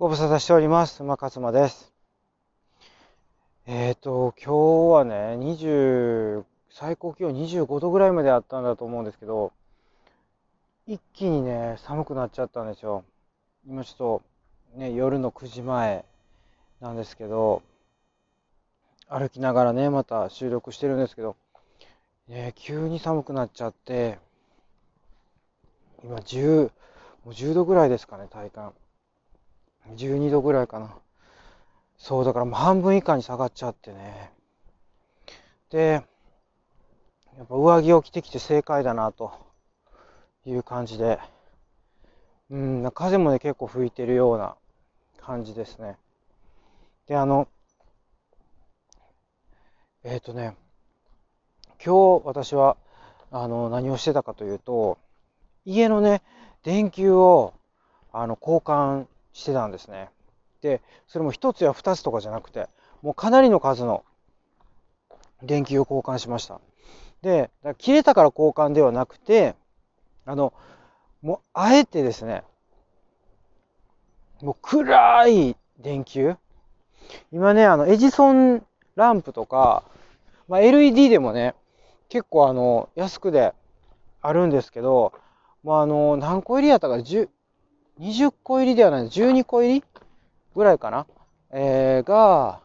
ご無沙汰しております。馬勝馬です。えっ、と、今日はね、20、最高気温25度ぐらいまであったんだと思うんですけど、一気にね、寒くなっちゃったんですよ。今ちょっと、ね、夜の9時前なんですけど、歩きながらね、また収録してるんですけど、ね、急に寒くなっちゃって、今10、もう10度ぐらいですかね、体感。12度ぐらいかな。そう、だからもう半分以下に下がっちゃってね。で、やっぱ上着を着てきて正解だな、という感じで。うん、風もね、結構吹いてるような感じですね。で、あの、えっ、とね、今日私は、あの、何をしてたかというと、家のね、電球を、あの、交換してたんですね。で、それも一つや二つとかじゃなくて、もうかなりの数の電球を交換しました。で、切れたから交換ではなくて、あの、もうあえてですね、もう暗い電球今ね、あの、エジソンランプとか、まあ、LED でもね、結構あの、安くであるんですけど、まあ、あの、何個入りやったか、10、20個入りではない、12個入りぐらいかなえー、が、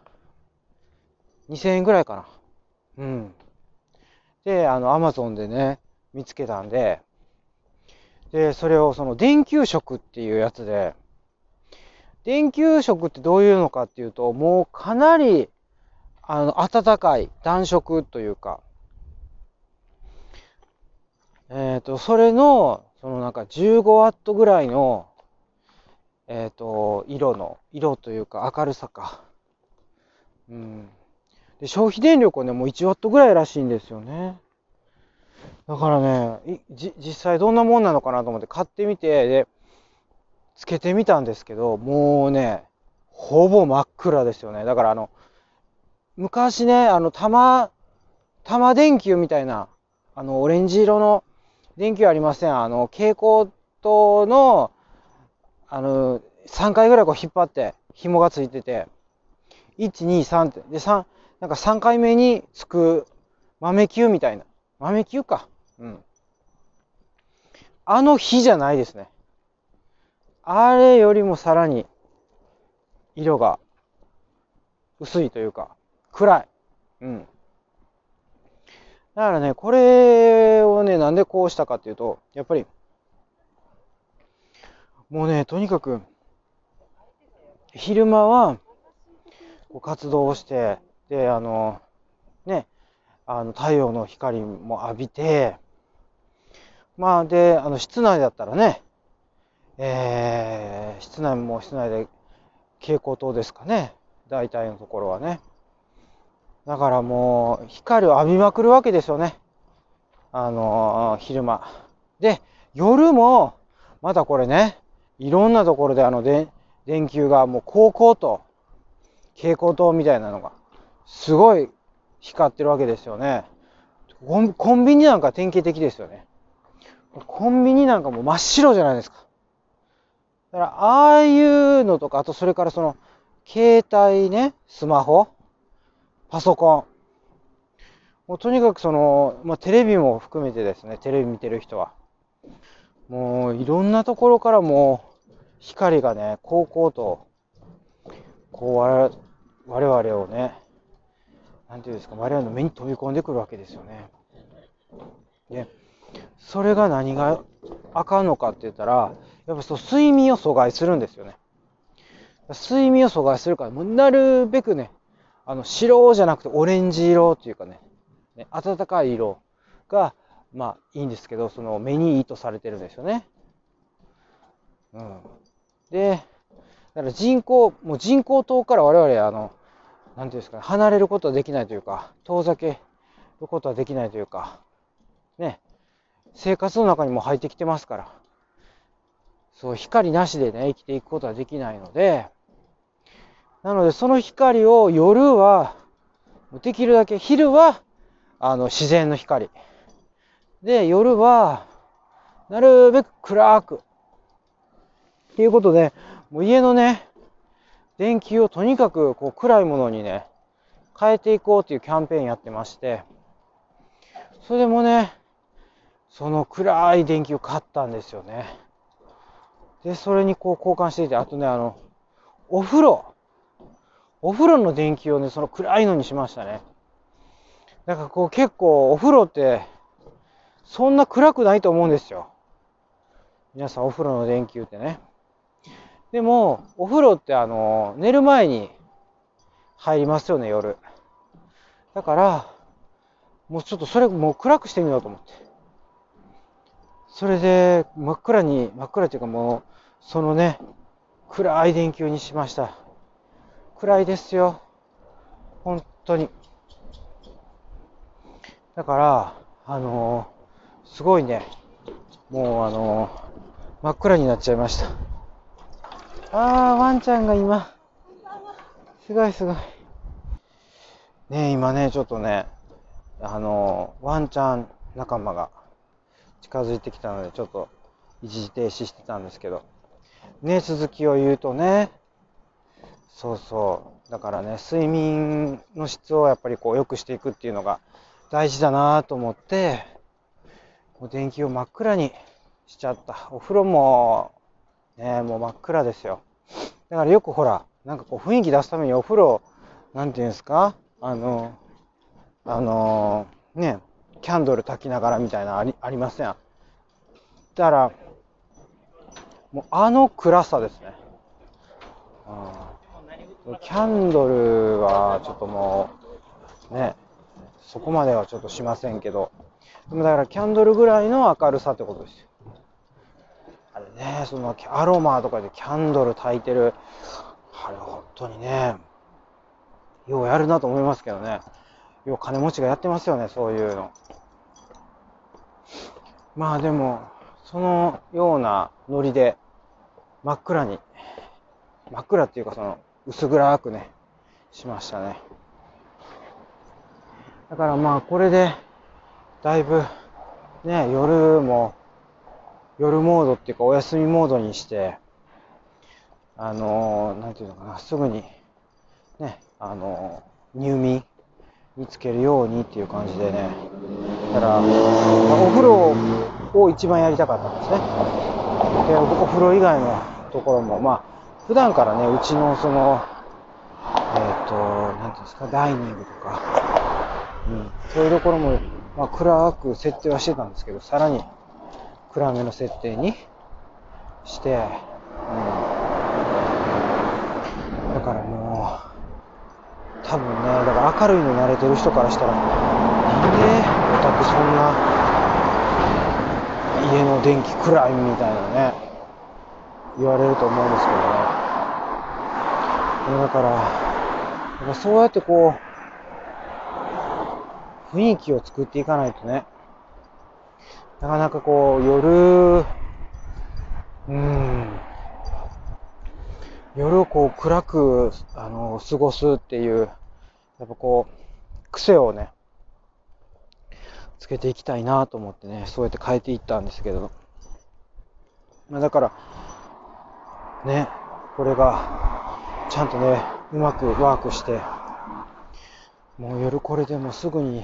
2000円ぐらいかな。うん。で、あの、アマゾンでね、見つけたんで、で、それをその電球色っていうやつで、電球色ってどういうのかっていうと、もうかなり、あの、暖かい暖色というか、えっ、と、それの、そのなんか15ワットぐらいの、えっ、と、色の、色というか明るさか。うん。で、消費電力はね、もう1ワットぐらいらしいんですよね。だからね、じ、実際どんなもんなのかなと思って買ってみて、で、つけてみたんですけど、もうね、ほぼ真っ暗ですよね。だからあの、昔ね、あの、玉、玉電球みたいな、あの、オレンジ色の電球ありません。あの、蛍光灯の、あの、3回ぐらいこう引っ張って、紐がついてて、1、2、3って、で、3、なんか3回目につく豆球みたいな。豆球か。うん。あの火じゃないですね。あれよりもさらに色が薄いというか、暗い。うん。だからね、これをね、なんでこうしたかっていうと、やっぱり、もうね、とにかく、昼間は、こう活動をして、で、あの、ね、あの、太陽の光も浴びて、まあ、で、あの、室内だったらね、えー、室内も室内で蛍光灯ですかね。大体のところはね。だからもう、光を浴びまくるわけですよね。あのー、昼間。で、夜も、またこれね、いろんなところであので、電球がもう高校と蛍光灯みたいなのが、すごい光ってるわけですよね。コンビニなんか典型的ですよね。コンビニなんかもう真っ白じゃないですか。だから、ああいうのとか、あとそれからその、携帯ね、スマホ、パソコン。もうとにかくその、まあ、テレビも含めてですね、テレビ見てる人は。もういろんなところからも光がね、こうこうと、こう我我々をね、なんていうんですか、我々の目に飛び込んでくるわけですよね。で、それが何があかんのかって言ったら、やっぱそう睡眠を阻害するんですよね。睡眠を阻害するから、もうなるべくね、あの白じゃなくてオレンジ色っていうかね、ね暖かい色が、まあいいんですけど、その目にいいとされてるんですよね。うん。で、だから人工、もう人工島から我々、あの、なんていうんですかね、離れることはできないというか、遠ざけることはできないというか、ね、生活の中にも入ってきてますから、そう、光なしでね、生きていくことはできないので、なので、その光を夜は、できるだけ、昼は、あの、自然の光。で、夜は、なるべく暗く。っていうことで、もう家のね、電球をとにかくこう暗いものにね、変えていこうというキャンペーンやってまして、それでもね、その暗い電球買ったんですよね。で、それにこう交換していて、あとね、あの、お風呂。お風呂の電気をね、その暗いのにしましたね。だかこう結構お風呂って、そんな暗くないと思うんですよ。皆さんお風呂の電球ってね。でも、お風呂ってあの、寝る前に入りますよね、夜。だから、もうちょっとそれもう暗くしてみようと思って。それで、真っ暗に、真っ暗っていうかもう、そのね、暗い電球にしました。暗いですよ。本当に。だから、あの、すごいね、もうあのー、真っ暗になっちゃいました。あー、ワンちゃんが今、すごいすごい。ね今ね、ちょっとね、あのー、ワンちゃん仲間が近づいてきたので、ちょっと一時停止してたんですけど、ね、続きを言うとね、そうそう。だからね、睡眠の質をやっぱりこう良くしていくっていうのが大事だなと思って、もう電気を真っ暗にしちゃった。お風呂も、ね、もう真っ暗ですよ。だからよくほら、なんかこう雰囲気出すためにお風呂、なんていうんですか？あの、あの、ね、キャンドル焚きながらみたいなありありません？だから、もうあの暗さですね。うん、キャンドルはちょっともう、ね、そこまではちょっとしませんけど、だからキャンドルぐらいの明るさってことですよ。あれね、そのアロマとかでキャンドル焚いてる、あれ本当にね、ようやるなと思いますけどね。よう金持ちがやってますよね、そういうの。まあでも、そのようなノリで、真っ暗に、真っ暗っていうかその、薄暗くね、しましたね。だからまあこれで、だいぶ、ね、夜も、夜モードっていうかお休みモードにして、あのー、なんていうのかな、すぐに、ね、あのー、入眠につけるようにっていう感じでね、だから、お風呂を一番やりたかったんですね。で、お風呂以外のところも、まあ、普段からね、うちのその、えっ、ー、と、なんていうんですか、ダイニングとか、うん、そういうところも、まあ、暗く設定はしてたんですけど、さらに暗めの設定にして、うん、だからもう、多分ね、だから明るいの慣れてる人からしたら、なんでオタクそんな家の電気暗いみたいなね、言われると思うんですけどね。だから、かそうやってこう、雰囲気を作っていかないとね、なかなかこう、夜、うん、夜をこう暗く、あの、過ごすっていう、やっぱこう、癖をね、つけていきたいなと思ってね、そうやって変えていったんですけど、まあ、だから、ね、これが、ちゃんとね、うまくワークして、もう夜これでもすぐに、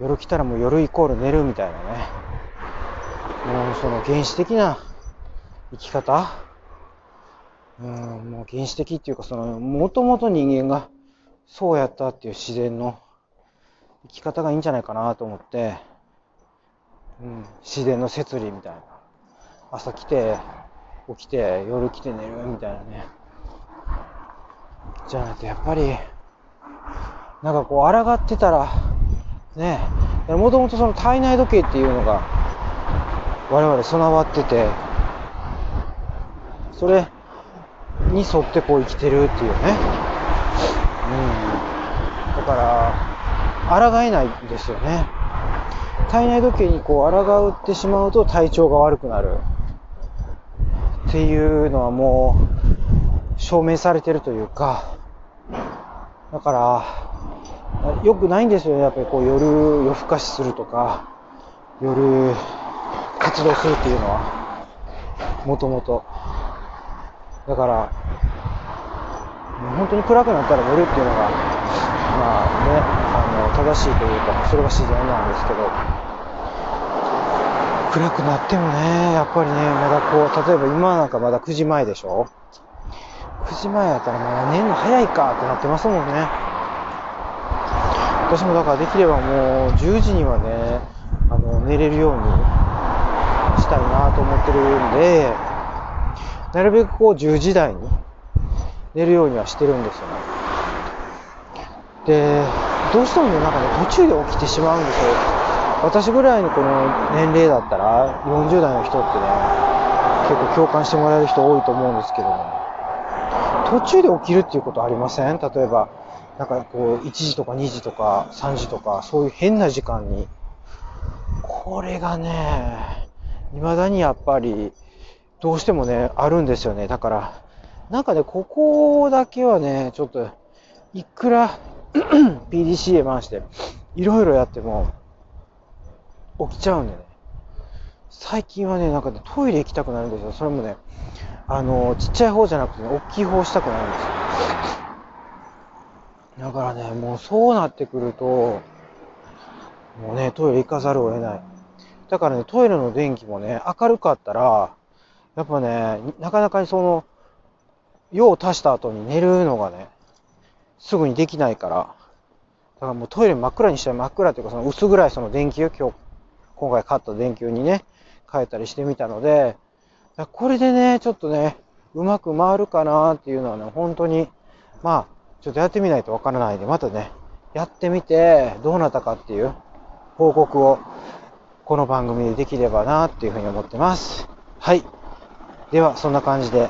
夜来たらもう夜イコール寝るみたいなね、もうその原始的な生き方うん、もう原始的っていうか、その、もともと人間がそうやったっていう自然の生き方がいいんじゃないかなと思って、うん、自然の摂理みたいな。朝来て、起きて、夜来て寝るみたいなね。じゃないとやっぱり、なんかこう、抗ってたら、ね、もともとその体内時計っていうのが、我々備わってて、それに沿ってこう生きてるっていうね。うん。だから、抗えないんですよね。体内時計にこう抗ってしまうと体調が悪くなる。っていうのはもう証明されてるというか、だから、良くないんですよね。やっぱりこう夜夜更かしするとか、夜活動するっていうのは、もともと。だから、本当に暗くなったら寝るっていうのが、まあね、あの、正しいというか、それが自然なんですけど、暗くなってもね、やっぱりね、まだこう、例えば今なんかまだ9時前でしょ ?9 時前やったらまだ寝るの早いかってなってますもんね。私もだからできればもう10時にはね、あの、寝れるようにしたいなと思ってるんで、なるべくこう10時台に寝るようにはしてるんですよね。で、どうしてもね、なんかね、途中で起きてしまうんですよ。私ぐらいのこの年齢だったら、40代の人ってね、結構共感してもらえる人多いと思うんですけども、途中で起きるっていうことありません？例えば、なんかこう、1時とか2時とか3時とか、そういう変な時間に、これがね、未だにやっぱり、どうしてもね、あるんですよね。だから、なんかね、ここだけはね、ちょっと、いくら PDCA 回して、いろいろやっても、起きちゃうんでね。最近はね、なんかね、トイレ行きたくなるんですよ。それもね、あの、ちっちゃい方じゃなくてね、大きい方したくなるんですよ。だからね、もうそうなってくると、もうね、トイレ行かざるを得ない。だからね、トイレの電気もね、明るかったら、やっぱね、なかなかにその、用を足した後に寝るのがね、すぐにできないから、だからもうトイレ真っ暗にして真っ暗っていうか、その薄暗いその電球、今日、今回買った電球にね、変えたりしてみたので、これでね、ちょっとね、うまく回るかなっていうのはね、本当に、まあ、ちょっとやってみないとわからないんで、またね、やってみて、どうなったかっていう報告を、この番組でできればなっていうふうに思ってます。はい。では、そんな感じで、